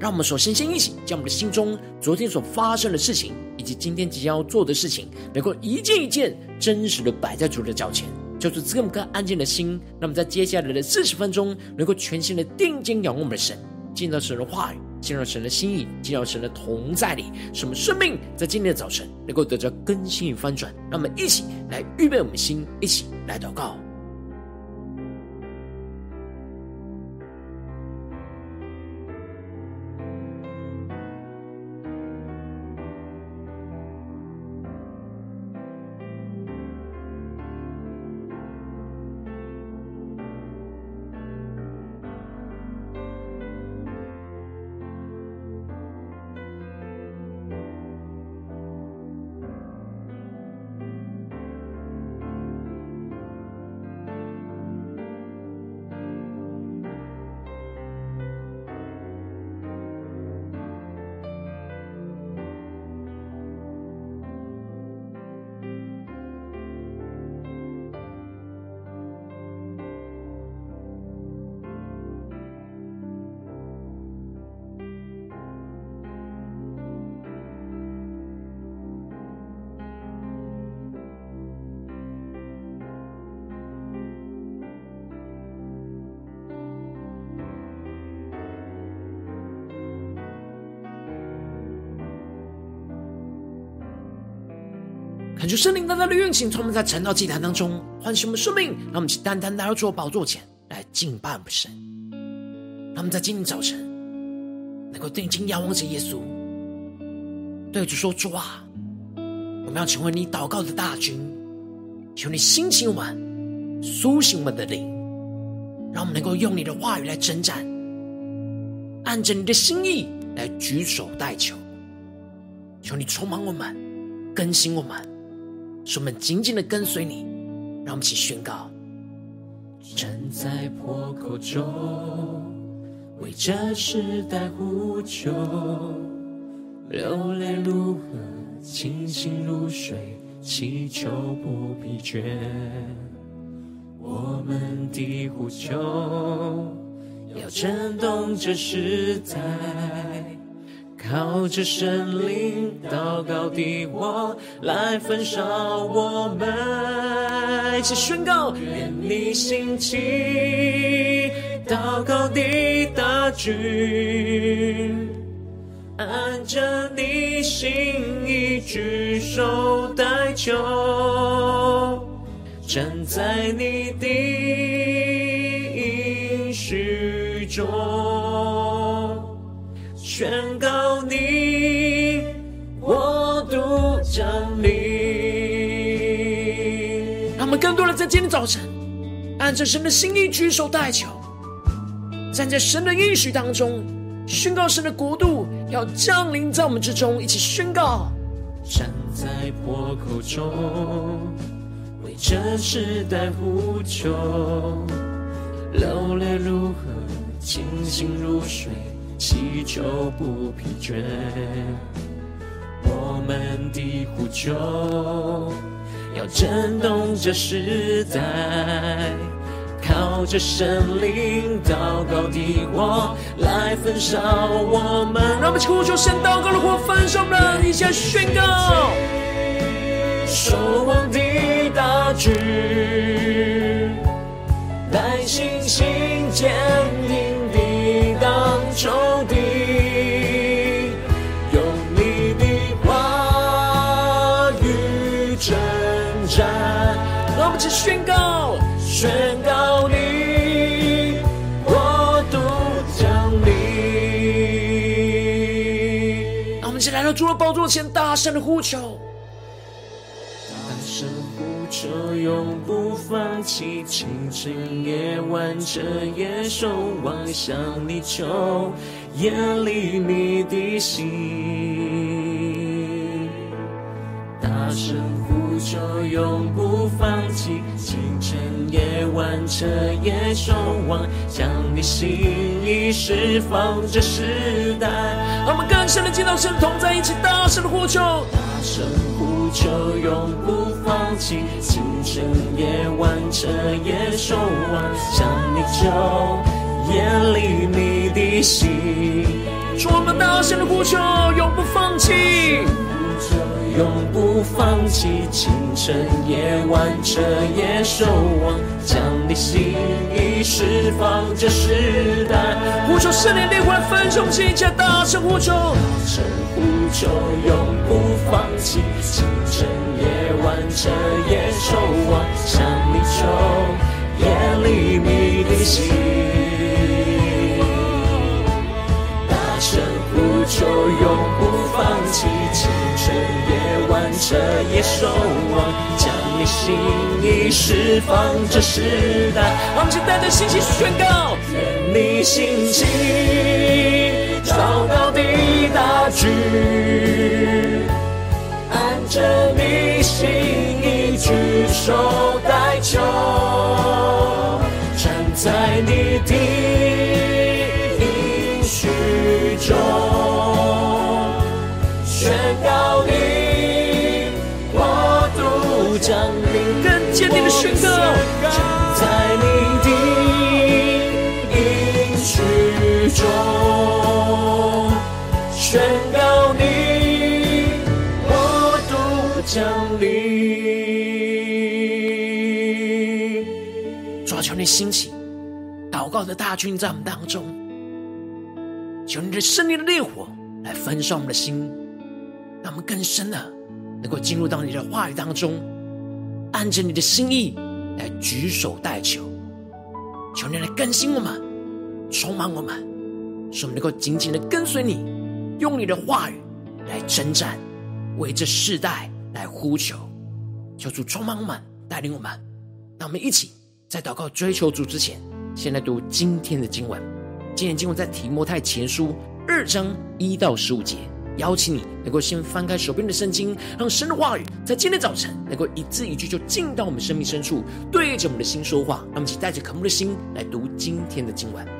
让我们首先先一起将我们的心中昨天所发生的事情，以及今天即将要做的事情，能够一件一件真实的摆在主的脚前，就是这么个安静的心。让我们在接下来的四十分钟，能够全心的定睛仰望我们的神。进到神的话语，进入神的心意，进到神的同在里，使我们生命在今天的早晨能够得到更新与翻转。让我们一起来预备我们的心，一起来祷告。恳求圣灵单单的运行，从我们在晨祷祭坛当中唤醒我们生命，让我们去单单来到主宝座前来敬拜我们神。让我们在今天早晨能够定睛仰望着耶稣，对主说：“主啊，我们要成为你祷告的大军，求你兴起我们，苏醒我们的灵，让我们能够用你的话语来征战，按着你的心意来举手代求。求你充满我们，更新我们。”使我们紧紧的跟随你，让我们一起宣告：站在破口中，为这时代呼求，流泪如河，清醒如水，祈求不疲倦。我们的呼求要震动这时代。靠着神灵祷告的我来焚烧我们，一起宣告：愿你兴起祷告的大军，按着你心意举手代求，站在你的应许中。宣告你我独降临，让我们更多的在今天早晨，按着神的心意举手代求，站在神的应许当中，宣告神的国度要降临在我们之中，一起宣告。站在破口中，为这时代呼求，流泪如河，清醒如水。祈求不疲倦，我们的呼求要震动这时代，靠着神灵祷告的火来焚烧我们。让我们呼求神祷告的火焚烧我们，一起宣告，守望的大军，来到主的宝座前，大声的呼求。就永不放弃，清晨夜晚彻夜守望向你求，眼里你的心，大声呼求，永不放弃，清晨夜晚彻夜守望，将你心意释放这世代。让我们更深的见到神同在一起，大声的呼求，大声呼求，永不放弃，清晨夜晚彻夜守望，向你求，夜里你的心，主我们大声的呼求，永不放弃，永不放弃，清晨夜晚彻夜守望，将你心意释放这时代。呼求圣灵烈火焚烧心，加大声呼求，大声呼求，永不放弃，清晨夜晚彻夜守望，将你救，眼里你的心。就永不放弃，清晨夜晚彻夜守望，将你心意释放这世代。我们带着信心宣告，愿你兴起，祷告地大军，按着你心意举手代求，站在你的宣告你国度降临。主啊，求你兴起祷告的大军在我们当中，求你的圣灵的烈火来焚烧我们的心，让我们更深的能够进入到你的话语当中。按着你的心意来举手代求，求你来更新我们，充满我们，使我们能够紧紧的跟随你，用你的话语来征战，为这世代来呼求。求主充满我们，带领我们。让我们一起在祷告追求主之前，先来读今天的经文。今天经文在提摩太前书二章一到十五节。邀请你能够先翻开手边的圣经，让神的话语在今天早晨能够一字一句就进到我们生命深处，对着我们的心说话。让我们一起带着渴慕的心来读今天的经文。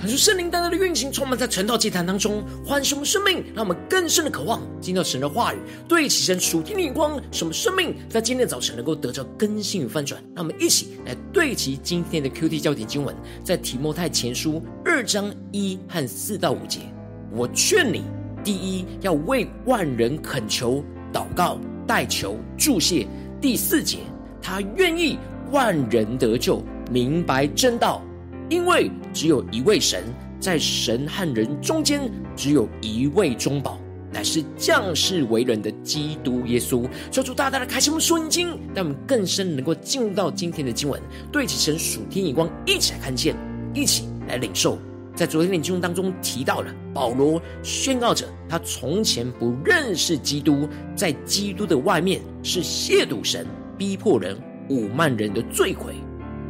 可是圣灵单单的运行，充满在晨祷祭坛当中，唤醒我们生命，让我们更深的渴望听到神的话语，对齐神属天的眼光，什么生命在今天早晨能够得着更新与翻转。让我们一起来对齐今天的 QT 焦点经文，在提摩太前书二章一和四到五节。我劝你，第一要为万人恳求、祷告、代求、祝谢。第四节，他愿意万人得救，明白真道。因为只有一位神，在神和人中间，只有一位中保，乃是降世为人的基督耶稣。求主大大的开启我们属灵经，让我们更深能够进入到今天的经文，对齐神属天眼光，一起来看见，一起来领受。在昨天的经文当中提到了保罗宣告着，他从前不认识基督，在基督的外面是亵渎神、逼迫人、侮慢人的罪魁。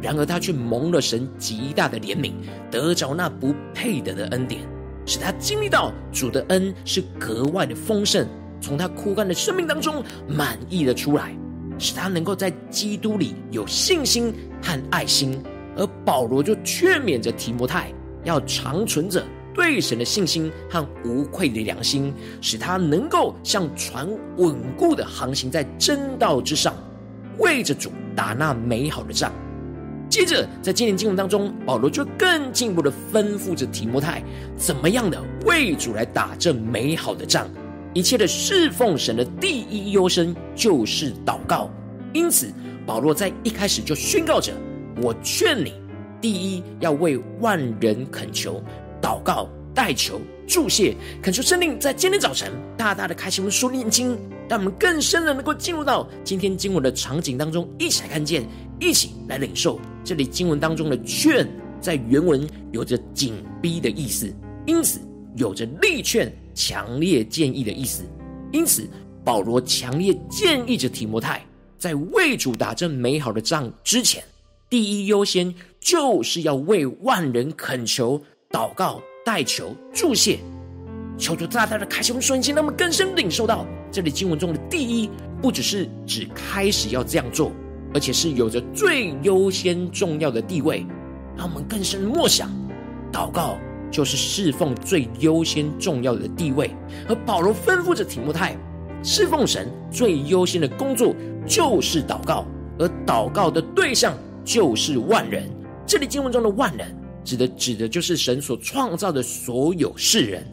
然而他却蒙了神极大的怜悯，得着那不配得的恩典，使他经历到主的恩是格外的丰盛，从他枯干的生命当中满溢了出来，使他能够在基督里有信心和爱心。而保罗就劝勉着提摩太，要长存着对神的信心和无愧的良心，使他能够像船稳固的航行在真道之上，为着主打那美好的仗。接着，在今天经文当中，保罗就更进一步的吩咐着提摩太，怎么样的为主来打这美好的仗。一切的侍奉神的第一优先就是祷告。因此，保罗在一开始就宣告着：“我劝你，第一要为万人恳求、祷告、代求、祝谢，恳求圣灵在今天早晨大大的开启我们属灵眼睛，让我们更深的能够进入到今天经文的场景当中，一起来看见。”一起来领受这里经文当中的“劝”在原文有着紧逼的意思，因此有着力劝、强烈建议的意思。因此，保罗强烈建议着提摩太，在为主打这美好的仗之前，第一优先就是要为万人恳求、祷告、代求、祝谢，求主大大的开启我们瞬间，让我们更深领受到这里经文中的“第一”，不只是指开始要这样做。而且是有着最优先重要的地位，让我们更深默想，祷告就是侍奉最优先重要的地位。而保罗吩咐着提摩太，侍奉神最优先的工作就是祷告，而祷告的对象就是万人。这里经文中的万人，指的指的就是神所创造的所有世人。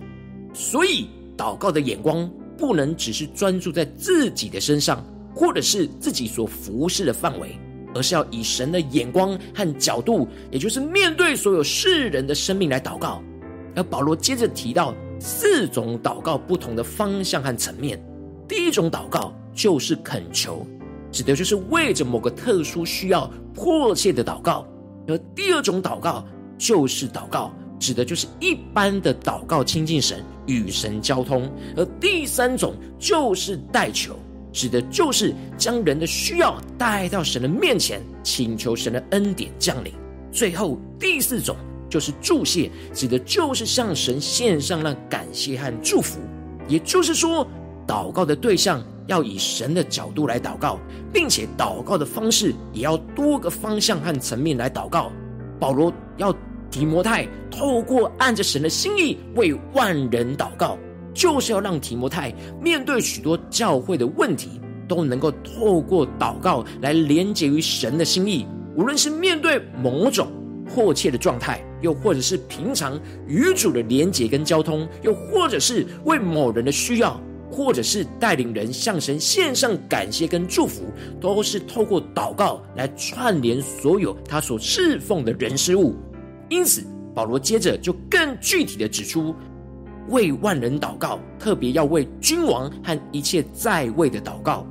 所以，祷告的眼光不能只是专注在自己的身上。或者是自己所服侍的范围，而是要以神的眼光和角度，也就是面对所有世人的生命来祷告。而保罗接着提到四种祷告不同的方向和层面。第一种祷告就是恳求，指的就是为着某个特殊需要迫切的祷告；而第二种祷告就是祷告，指的就是一般的祷告，亲近神，与神交通；而第三种就是代求。指的就是将人的需要带到神的面前，请求神的恩典降临。最后第四种就是祝谢，指的就是向神献上那感谢和祝福。也就是说，祷告的对象要以神的角度来祷告，并且祷告的方式也要多个方向和层面来祷告。保罗要提摩太透过按着神的心意为万人祷告。就是要让提摩太面对许多教会的问题，都能够透过祷告来连接于神的心意。无论是面对某种迫切的状态，又或者是平常与主的连接跟交通，又或者是为某人的需要，或者是带领人向神献上感谢跟祝福，都是透过祷告来串联所有他所侍奉的人事物。因此，保罗接着就更具体的指出。为万人祷告，特别要为君王和一切在位的祷告，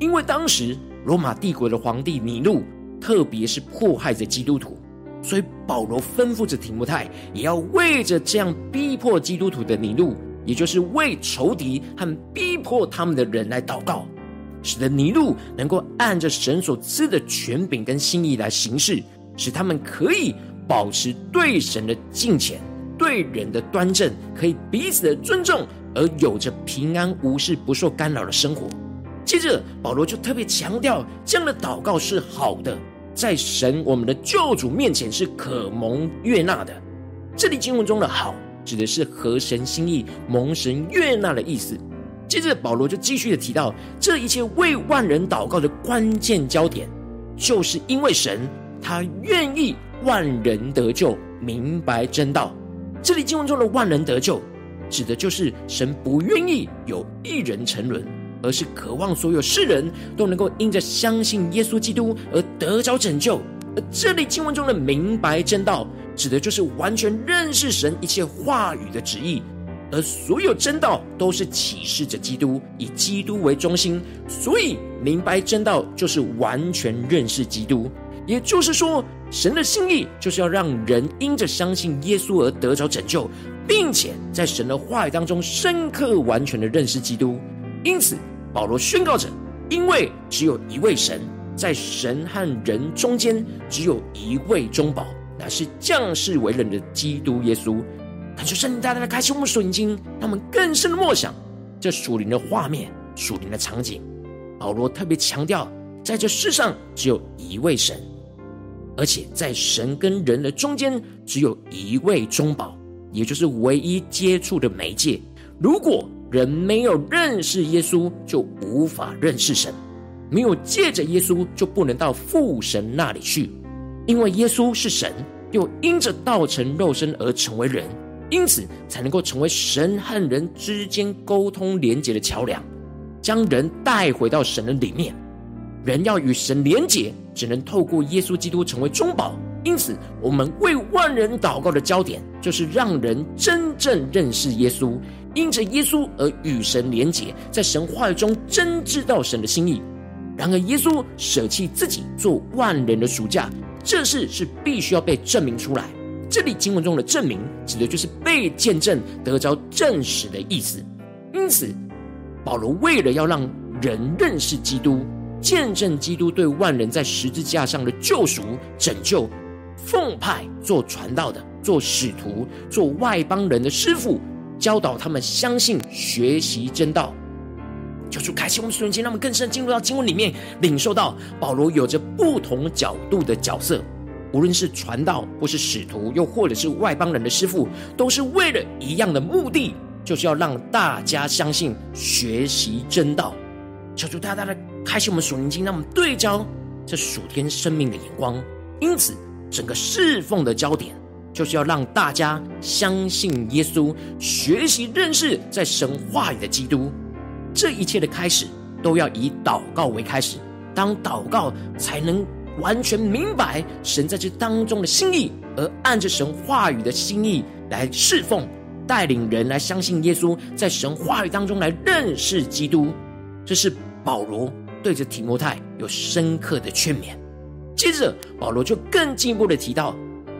因为当时罗马帝国的皇帝尼禄，特别是迫害着基督徒，所以保罗吩咐着提摩太，也要为着这样逼迫基督徒的尼禄，也就是为仇敌和逼迫他们的人来祷告，使得尼禄能够按着神所赐的权柄跟心意来行事，使他们可以保持对神的敬虔。对人的端正，可以彼此的尊重，而有着平安无事、不受干扰的生活。接着，保罗就特别强调，这样的祷告是好的，在神我们的救主面前是可蒙悦纳的。这里经文中的好，指的是合神心意、蒙神悦纳的意思。接着保罗就继续的提到，这一切为万人祷告的关键焦点，就是因为神他愿意万人得救，明白真道。这里经文中的万人得救，指的就是神不愿意有一人沉沦，而是渴望所有世人都能够因着相信耶稣基督而得着拯救。而这里经文中的明白真道，指的就是完全认识神一切话语的旨意，而所有真道都是启示着基督，以基督为中心。所以明白真道就是完全认识基督。也就是说，神的心意就是要让人因着相信耶稣而得着拯救，并且在神的话语当中深刻完全的认识基督。因此，保罗宣告着：因为只有一位神，在神和人中间只有一位中保，乃是降世为人的基督耶稣。感谢圣灵大大的开启我们属灵经，让我们更深的默想这属灵的画面、属灵的场景。保罗特别强调，在这世上只有一位神。而且在神跟人的中间，只有一位中保，也就是唯一接触的媒介。如果人没有认识耶稣，就无法认识神；没有借着耶稣，就不能到父神那里去。因为耶稣是神，又因着道成肉身而成为人，因此才能够成为神和人之间沟通连结的桥梁，将人带回到神的里面。人要与神连结，只能透过耶稣基督成为中保。因此，我们为万人祷告的焦点，就是让人真正认识耶稣，因着耶稣而与神连结，在神话语中真知道神的心意。然而，耶稣舍弃自己做万人的赎价，这事是必须要被证明出来。这里经文中的证明，指的就是被见证、得着证实的意思。因此，保罗为了要让人认识基督。见证基督对万人在十字架上的救赎、拯救，奉派做传道的、做使徒、做外邦人的师傅，教导他们相信、学习真道。求主开启我们属灵经，让我们更深进入到经文里面，领受到保罗有着不同角度的角色，无论是传道，或是使徒，又或者是外邦人的师傅，都是为了一样的目的，就是要让大家相信、学习真道。求主大大的开启我们属灵经，让我们对焦这属天生命的眼光。因此，整个侍奉的焦点就是要让大家相信耶稣，学习认识在神话语的基督。这一切的开始都要以祷告为开始，当祷告才能完全明白神在这当中的心意，而按着神话语的心意来侍奉，带领人来相信耶稣，在神话语当中来认识基督。这是保罗对着提摩太有深刻的劝勉。接着，保罗就更进一步的提到，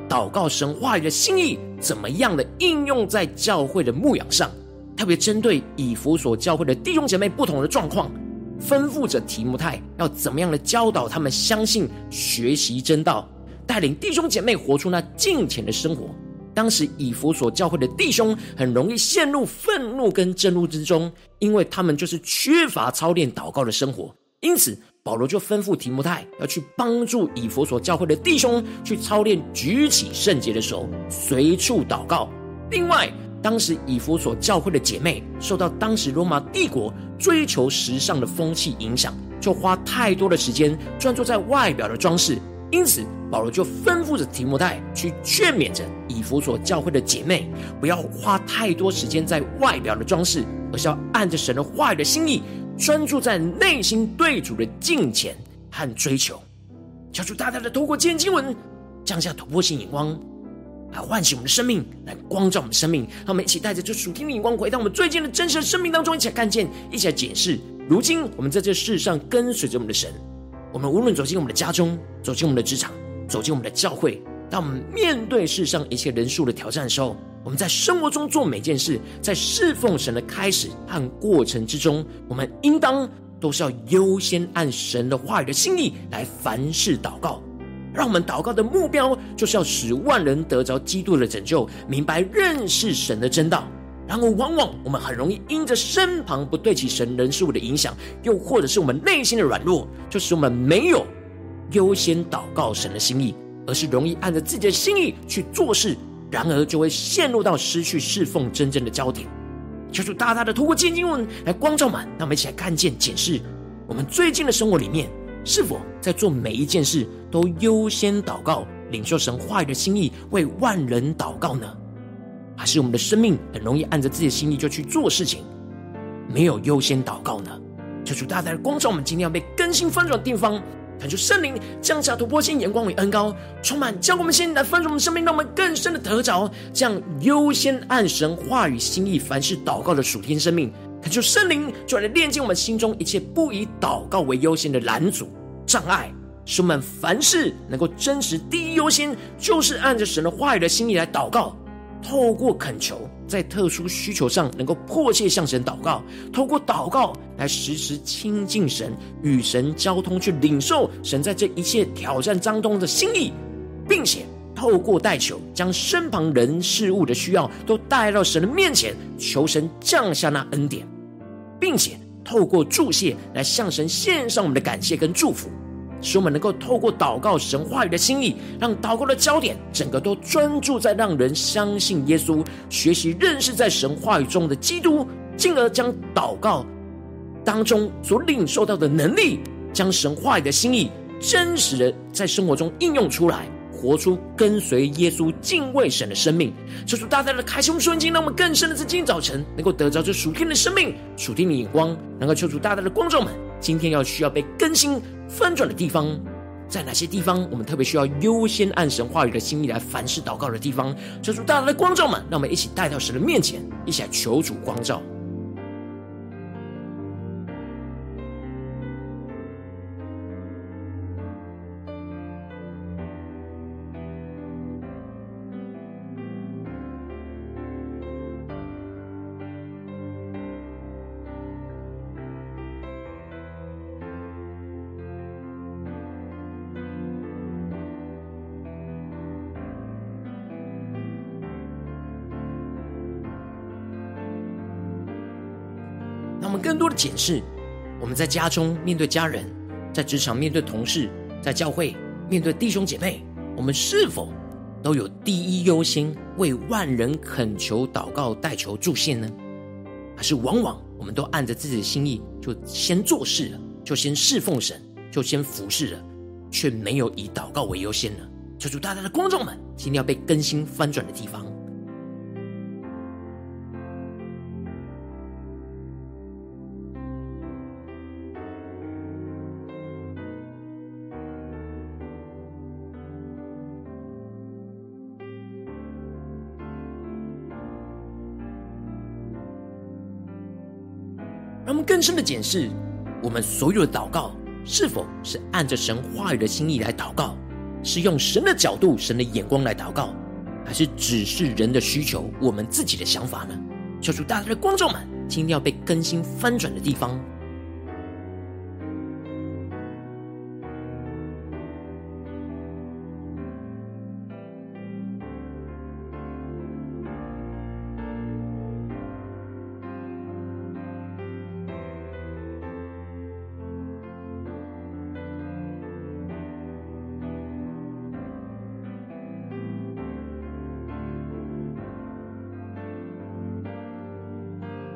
祷告神话语的心意怎么样的应用在教会的牧养上，特别针对以弗所教会的弟兄姐妹不同的状况，吩咐着提摩太要怎么样的教导他们相信、学习真道，带领弟兄姐妹活出那敬虔的生活。当时以弗所教会的弟兄很容易陷入愤怒跟震怒之中，因为他们就是缺乏操练祷告的生活。因此，保罗就吩咐提摩太要去帮助以弗所教会的弟兄去操练举起圣洁的手，随处祷告。另外，当时以弗所教会的姐妹受到当时罗马帝国追求时尚的风气影响，就花太多的时间专注在外表的装饰。因此，保罗就吩咐着提摩太去劝勉着以弗所教会的姐妹，不要花太多时间在外表的装饰，而是要按着神的话语的心意，专注在内心对主的敬虔和追求。求主大大的透过今天经文，降下突破性眼光，来唤醒我们的生命，来光照我们的生命。让我们一起带着这属天的眼光，回到我们最近的真实的生命当中，一起来看见，一起来解释。如今我们在这世上跟随着我们的神。我们无论走进我们的家中，走进我们的职场，走进我们的教会，当我们面对世上一切人数的挑战的时候，我们在生活中做每件事，在侍奉神的开始和过程之中，我们应当都是要优先按神的话语的心意来凡事祷告。让我们祷告的目标，就是要使万人得着基督的拯救，明白认识神的真道。然后，往往我们很容易因着身旁不对齐神人事物的影响，又或者是我们内心的软弱，就使我们没有优先祷告神的心意，而是容易按着自己的心意去做事，然而就会陷入到失去侍奉真正的焦点。求主大大的透过经文来光照们，让我们一起来看见、检视我们最近的生活里面，是否在做每一件事都优先祷告、领受神话语的心意，为万人祷告呢？还是我们的生命很容易按着自己的心意就去做事情，没有优先祷告呢？求主大大的光照我们，今天要被更新翻转的地方。恳求圣灵降下突破性眼光与恩膏，充满将我们现在来翻转我们生命，让我们更深的得着这样优先按神话语心意凡事祷告的属天生命。恳求圣灵就来炼净我们心中一切不以祷告为优先的拦阻障碍，使我们凡事能够真实第一优先，就是按着神的话语的心意来祷告。透过恳求，在特殊需求上能够迫切向神祷告；透过祷告来时时亲近神，与神交通，去领受神在这一切挑战当中的心意，并且透过代求，将身旁人事物的需要都带到神的面前，求神降下那恩典，并且透过祝谢来向神献上我们的感谢跟祝福。使我们能够透过祷告神话语的心意，让祷告的焦点整个都专注在让人相信耶稣，学习认识在神话语中的基督，进而将祷告当中所领受到的能力，将神话语的心意真实的在生活中应用出来，活出跟随耶稣、敬畏神的生命。求主大大的开胸顺境，让我们更深的在今天早晨能够得着这属天的生命、属天的眼光，能够求主大大的光照们。今天要需要被更新翻转的地方，在哪些地方？我们特别需要优先按神话语的心意来凡事祷告的地方，求主大大的光照们，让我们一起带到神的面前，一起来求主光照。我们更多的检视，我们在家中面对家人，在职场面对同事，在教会面对弟兄姐妹，我们是否都有第一优先为万人恳求、祷告、代求、祝谢呢？还是往往我们都按着自己的心意，就先做事了，就先侍奉神，就先服侍了，却没有以祷告为优先呢？求主大大的光照们，今天要被更新翻转的地方。深的检视，我们所有的祷告是否是按着神话语的心意来祷告，是用神的角度、神的眼光来祷告，还是只是人的需求、我们自己的想法呢？求主大家的观众们，今天要被更新翻转的地方。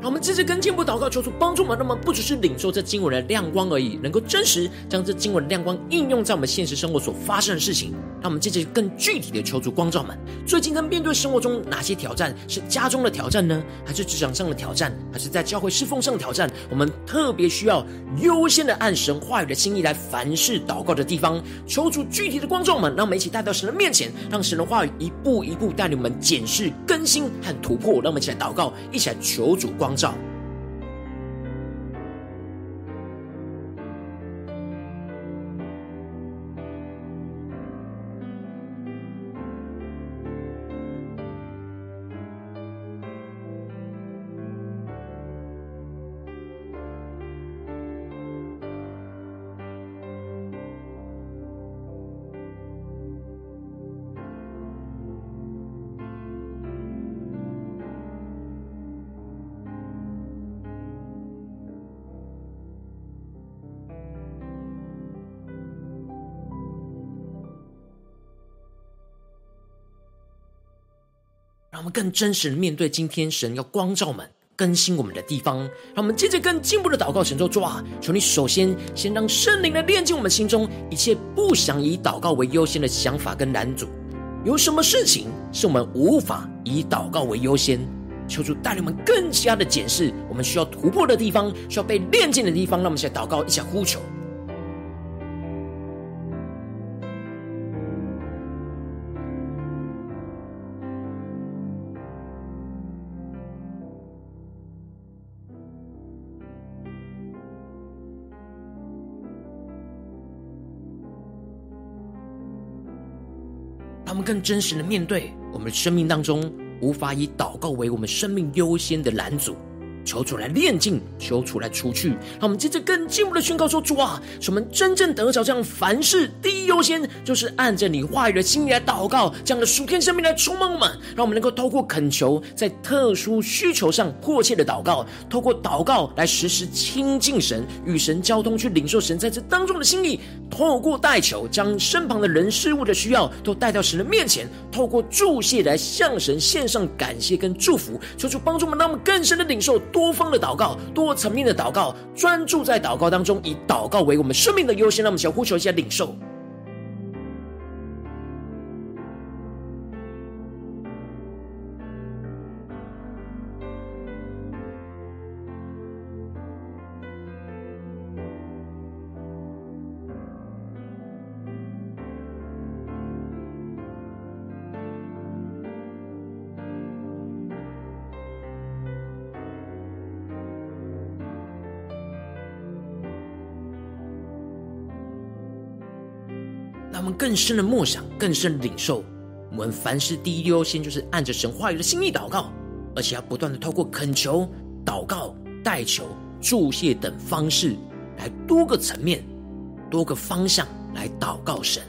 我们这次跟进步祷告，求主帮助我们，让我们不只是领受这经文的亮光而已，能够真实将这经文的亮光应用在我们现实生活所发生的事情。让我们这次更具体的求主光照们，最近在面对生活中哪些挑战？是家中的挑战呢？还是职场上的挑战？还是在教会侍奉上的挑战？我们特别需要优先的按神话语的心意来凡事祷告的地方，求主具体的光照们，让我们一起带到神的面前，让神的话语一步一步带领我们检视、更新和突破。让我们一起来祷告，一起来求主光。照。更真实的面对今天神要光照我们、更新我们的地方。让我们接着更进步的祷告，神说：主啊，求你首先先让圣灵来炼净我们心中一切不想以祷告为优先的想法跟拦阻。有什么事情是我们无法以祷告为优先？求主带领我们更加的检视我们需要突破的地方，需要被炼净的地方。让我们现在祷告，一起呼求。更真实的面对我们生命当中无法以祷告为我们生命优先的拦阻。求主来炼净，求主来除去。让我们接着更进一步的宣告说：主啊，使我们真正得着这样凡事第一优先，就是按着你话语的心意来祷告，这样的属天生命来充满我们，让我们能够透过恳求，在特殊需求上迫切的祷告，透过祷告来时时亲近神，与神交通，去领受神在这当中的心意。透过代求，将身旁的人事物的需要都带到神的面前，透过祝谢来向神献上感谢跟祝福，求主帮助我们，让我们更深的领受。多方的祷告，多层面的祷告，专注在祷告当中，以祷告为我们生命的优先。让我们先呼求一下领受。们更深的默想，更深的领受。我们凡事第一优先，就是按着神话语的心意祷告，而且要不断的透过恳求、祷告、代求、祝谢等方式，来多个层面、多个方向来祷告神。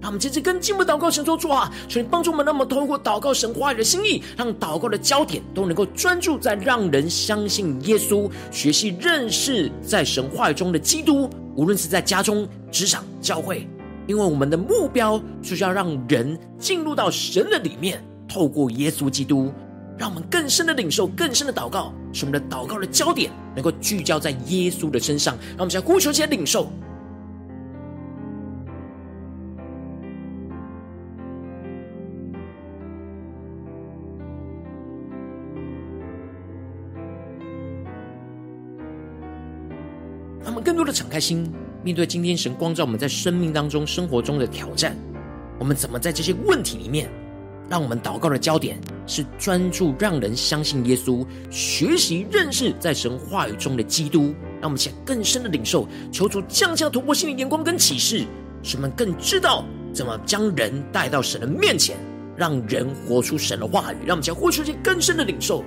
让我们接着跟进步祷告神说：主啊，求你帮助我们，让我们透过祷告神话语的心意，让祷告的焦点都能够专注在让人相信耶稣，学习认识在神话语中的基督，无论是在家中、职场、教会。因为我们的目标就是要让人进入到神的里面，透过耶稣基督，让我们更深的领受、更深的祷告，使我们的祷告的焦点能够聚焦在耶稣的身上。让我们先呼求，先领受。让我们更多的敞开心。面对今天神光照我们在生命当中、生活中的挑战，我们怎么在这些问题里面，让我们祷告的焦点是专注让人相信耶稣，学习认识在神话语中的基督，让我们想更深的领受，求主降下突破性的眼光跟启示，使我们更知道怎么将人带到神的面前，让人活出神的话语，让我们想获取一些更深的领受。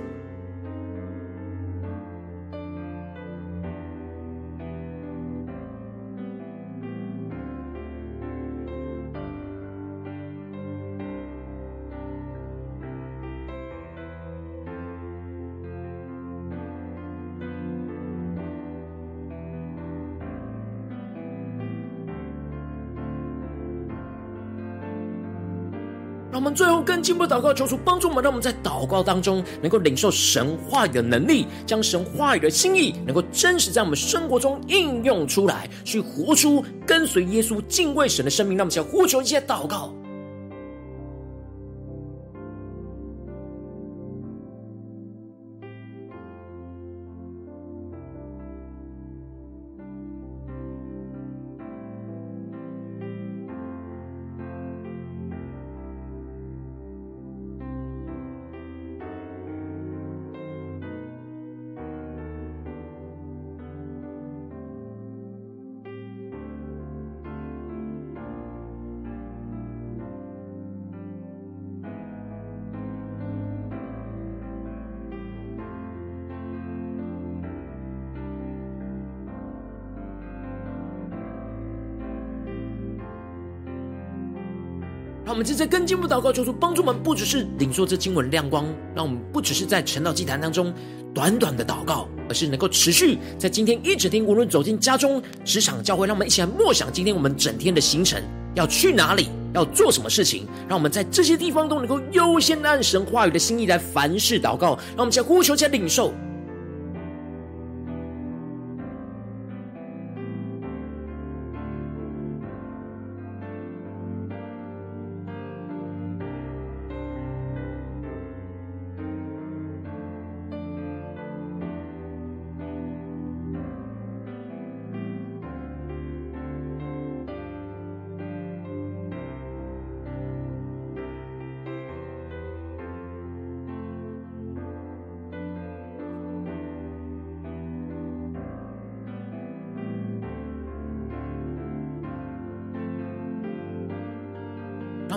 最后更进一步祷告，求主帮助我们，让我们在祷告当中能够领受神话语的能力，将神话语的心意能够真实在我们生活中应用出来，去活出跟随耶稣、敬畏神的生命。那我们先呼求一些祷告。我们接着跟进步祷告，求主帮助我们，不只是领受这经文亮光，让我们不只是在晨祷祭坛当中短短的祷告，而是能够持续在今天一整天，无论走进家中、职场、教会，让我们一起来默想今天我们整天的行程要去哪里，要做什么事情，让我们在这些地方都能够优先按神话语的心意来凡事祷告，让我们在呼求、再领受。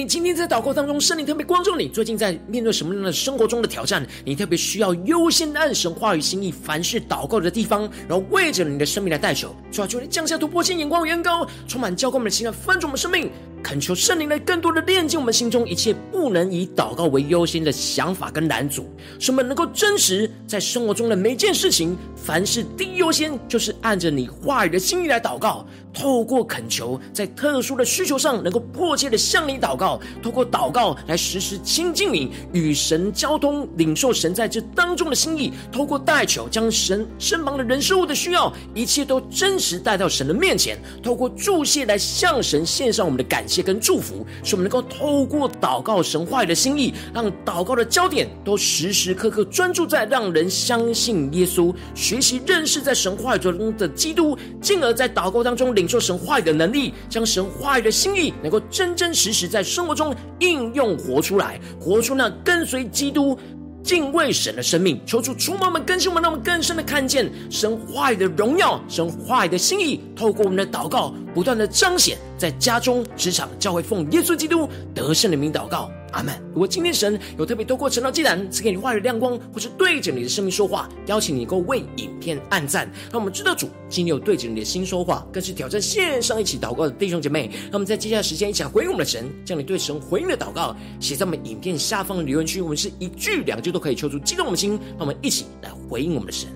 你今天在祷告当中，圣灵特别光照你，最近在面对什么样的生活中的挑战，你特别需要优先按神话语心意，凡事祷告的地方，然后为着你的生命来代求，求求你降下突破性眼光远高，充满浇灌我们的心来翻转我们生命。恳求圣灵来更多的炼净我们心中一切不能以祷告为优先的想法跟拦阻，使我们能够真实在生活中的每件事情，凡事第一优先就是按着你话语的心意来祷告。透过恳求，在特殊的需求上能够迫切的向你祷告，透过祷告来时时亲近你，与神交通，领受神在这当中的心意。透过代求，将神身旁的人事物的需要，一切都真实带到神的面前。透过祝谢来向神献上我们的感谢跟祝福，使我们能够透过祷告神话语的心意，让祷告的焦点都时时刻刻专注在让人相信耶稣，学习认识在神话语中的基督，进而在祷告当中领受神话语的能力，将神话语的心意能够真真实实在生活中应用活出来，活出那跟随基督、敬畏神的生命。求主触摸我们，更新我们，让我们更深的看见神话语的荣耀，神话语的心意，透过我们的祷告，不断的彰显在家中、职场、教会，奉耶稣基督得胜的名祷告。阿门。如果今天神有特别透过晨祷祭坛赐给你话语亮光，或是对着你的生命说话，邀请你能够为影片按赞，让我们知道主今天有对着你的心说话，更是挑战线上一起祷告的弟兄姐妹。让我们在接下来时间一起来回应我们的神，将你对神回应的祷告写在我们影片下方的留言区，我们是一句两句都可以求出激动我们的心，让我们一起来回应我们的神。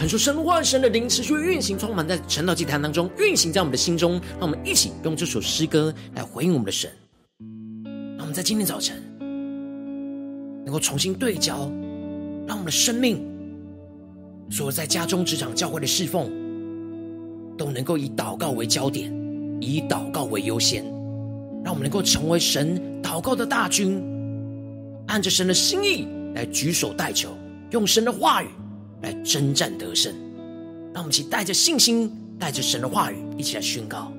恳求神话神的灵持续运行，充满在晨祷祭坛当中，运行在我们的心中。让我们一起用这首诗歌来回应我们的神。让我们在今天早晨能够重新对焦，让我们的生命，所有在家中、职场、教会的侍奉，都能够以祷告为焦点，以祷告为优先。让我们能够成为神祷告的大军，按着神的心意来举手代求，用神的话语。来征战得胜，让我们一起带着信心，带着神的话语，一起来宣告。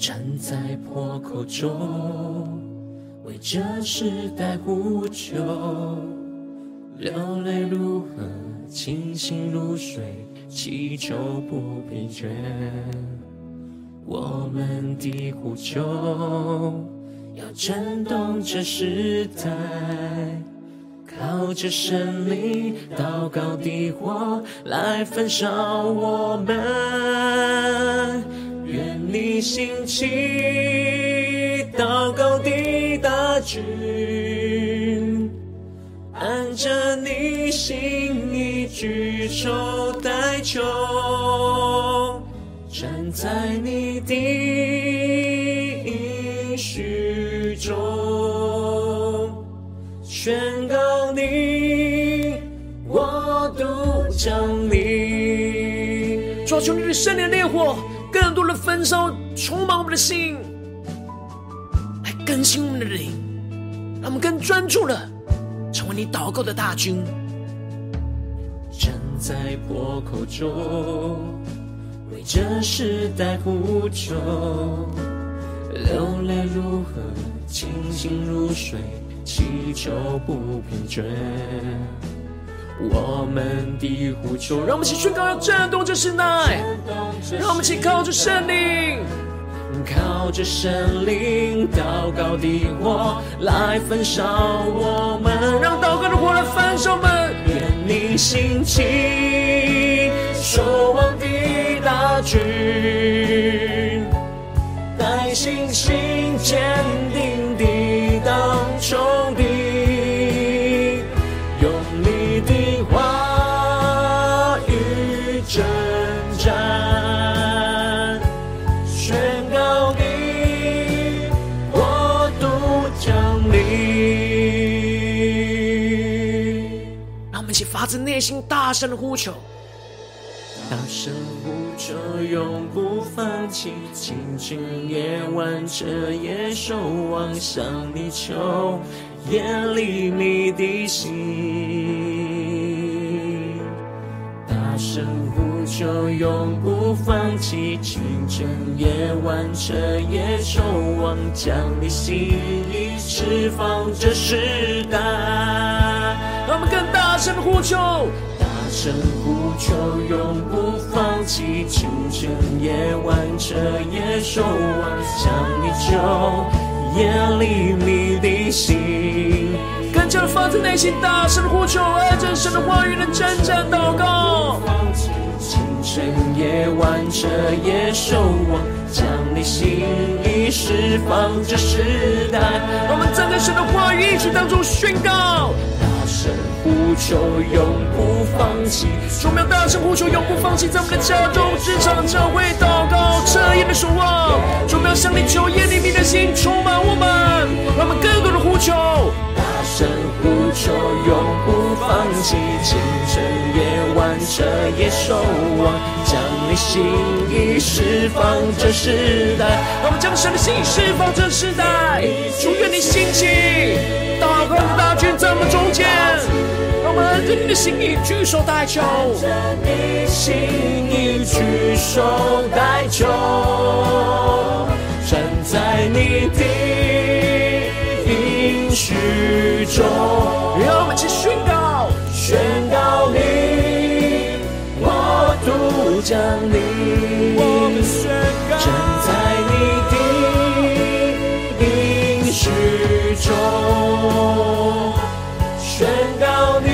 站在破口中，为这时代呼求，流泪如何，清醒如水，祈求不疲倦。我们的呼求要震动这时代，靠着神灵祷告的火来焚烧我们。愿你兴起祷告的大军，按着你心意举手代求，站在你的降临，抓住你的圣灵烈火。更多的焚烧，充满我们的心，来更新我们的灵，让我们更专注的成为你祷告的大军。站在破口中，为这时代呼求，流泪如何，清醒如水，祈求不疲倦。我们的呼求，让我们一起宣告，要震动这时代，让我们一起靠着圣灵，靠着圣灵，祷告的火来焚烧我们，让祷告的火来焚烧我们。愿你兴起，守望的大军，带信心坚定发自内心大声的呼求，大声呼求，永不放弃，清晨夜晚彻夜守望，向你求，眼里你的心。大声呼就，永不放弃，清晨夜晚彻夜守望，将你心意释放这时代。让我们更大声的呼求，大声呼求，永不放弃，清晨夜晚彻夜守望，将你求，眼里你的心，更加的发自内心大声的呼求，爱着神的话语的征战祷告，清晨夜晚彻夜守望，将你心意释放这时代，我们站在神的话语一起当中宣告。大声呼求永不放弃，我们要大声呼求永不放弃，在我们的家中、职场、教会祷告、彻夜的守望。我们要向你求，耶利米的心充满我们，让我们更多的呼求。大声呼求永不放弃，清晨夜晚彻夜守望，将你心意释放这时代。让我们将神的心意释放这时代，祝愿你兴起。祷告的大军在我们中间，让我们按着你的心意举手代求。你心意举手代求，站在你的应许中。让我们一起宣告，宣告你我独降临。我们宣告，站在你的应许中。宣告你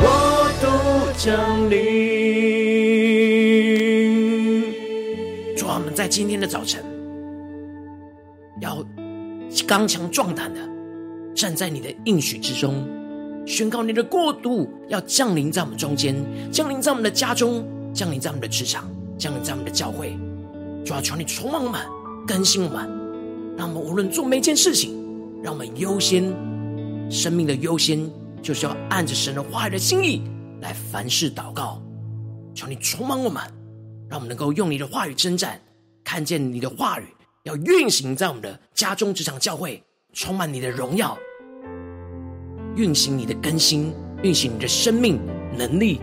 我独降临。主，我们在今天的早晨，刚强壮胆的站在你的应许之中，宣告你的国度要降临在我们中间，降临在我们的家中，降临在我们的职场，降临在我们的教会。主啊，求你充满我们，更新我们，让我们无论做每件事情，让我们优先。生命的优先，就是要按着神的话语的心意来凡事祷告。求你充满我们，让我们能够用你的话语征战，看见你的话语要运行在我们的家中、职场、教会，充满你的荣耀，运行你的更新，运行你的生命能力，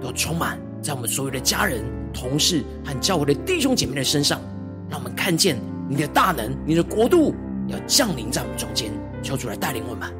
都充满在我们所有的家人、同事和教会的弟兄姐妹的身上，让我们看见你的大能、你的国度要降临在我们中间，求主来带领我们。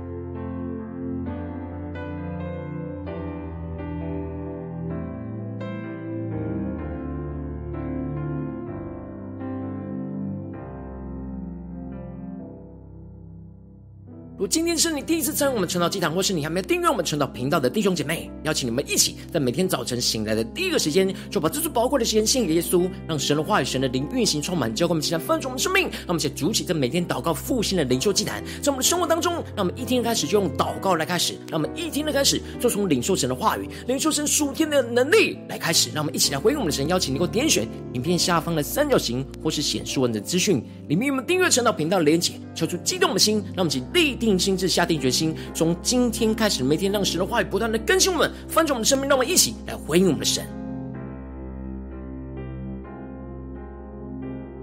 如今天是你第一次参与我们晨祷祭坛，或是你还没有订阅我们晨祷频道的弟兄姐妹，邀请你们一起在每天早晨醒来的第一个时间，就把这最宝贵的时间献给耶稣，让神的话语、神的灵运行充满，教灌我们，期待翻转我们生命。让我们一起筑起这每天祷告复兴的灵修祭坛，在我们的生活当中，让我们一天开始就用祷告来开始，让我们一天的开始就从领受神的话语、领受神属天的能力来开始。让我们一起来回应我们的神，邀请你给我点选影片下方的三角形，或是显示文的资讯里面有没有订阅晨祷频道的连结，求出激动的心，让我们一起立定心志，下定决心。心从今天开始，每天让神的话语不断的更新我们，翻转我们的生命，让我们一起来回应我们的神。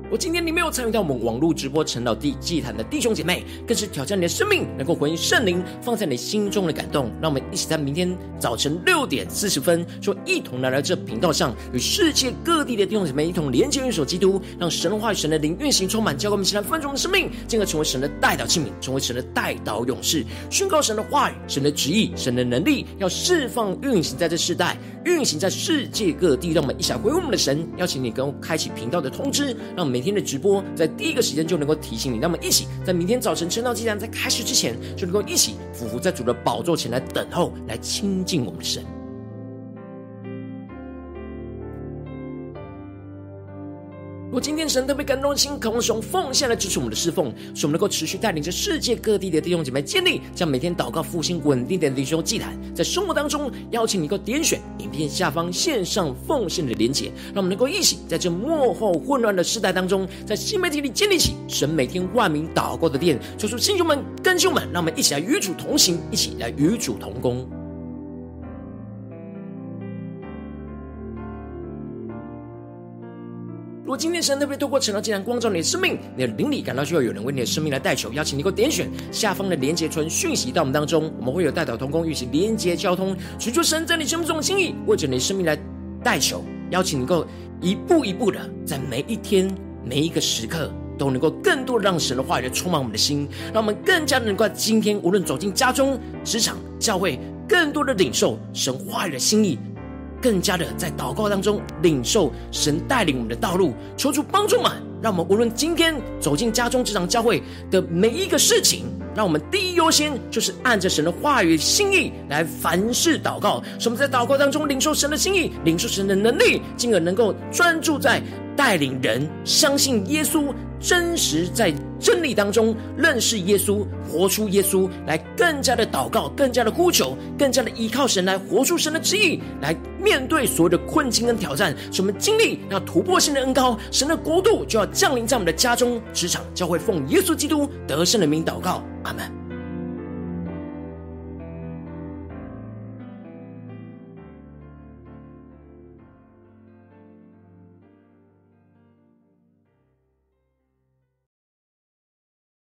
我今天你没有参与到我们网络直播陈老弟祭坛的弟兄姐妹，更是挑战你的生命，能够回应圣灵放在你心中的感动。让我们一起在明天早晨六点四十分，说一同来到这频道上，与世界各地的弟兄姐妹一同连接、运手基督，让神话语、神的灵运行充满，教给我们，一起来翻转我们的生命，进而成为神的代祷器皿，成为神的代祷勇士，宣告神的话语、神的旨意、神的能力，要释放运行在这世代，运行在世界各地。让我们一起回应我们的神，邀请你跟我开启频道的通知，让我们。每天天的直播，在第一个时间就能够提醒你，那么一起在明天早晨晨祷祭坛在开始之前，就能够一起俯伏在主的宝座前来等候，来亲近我们的神。如果今天神特别感动心，渴望使用奉献来支持我们的侍奉，使我们能够持续带领着世界各地的弟兄姐妹建立，将每天祷告复兴稳定的灵修祭坛，在生活当中邀请你能够点选影片下方线上奉献的连结，让我们能够一起在这幕后混乱的时代当中，在新媒体里建立起神每天万名祷告的殿，求主弟兄们、弟兄们，让我们一起来与主同行，一起来与主同工。如果今天神特别透过晨祷祭坛光照你的生命，你的灵里感到需要有人为你的生命来代求，邀请你给我点选下方的连结传讯息到我们当中，我们会有代表同工，与其连结交通，寻求神在你生命中的心意，为着你的生命来代求，邀请你够一步一步的在每一天每一个时刻都能够更多的让神的话语来充满我们的心，让我们更加能够在今天无论走进家中、职场、教会，更多的领受神话语的心意。更加的在祷告当中领受神带领我们的道路，求主帮助们，让我们无论今天走进家中、这场、教会的每一个事情，让我们第一优先就是按着神的话语心意来凡事祷告，使我们在祷告当中领受神的心意，领受神的能力，进而能够专注在带领人相信耶稣。真实在真理当中认识耶稣，活出耶稣，来更加的祷告，更加的呼求，更加的依靠神来活出神的旨意，来面对所有的困境跟挑战。什么经历那突破性的恩膏，神的国度就要降临在我们的家中、职场、教会，奉耶稣基督得胜的名祷告，阿门。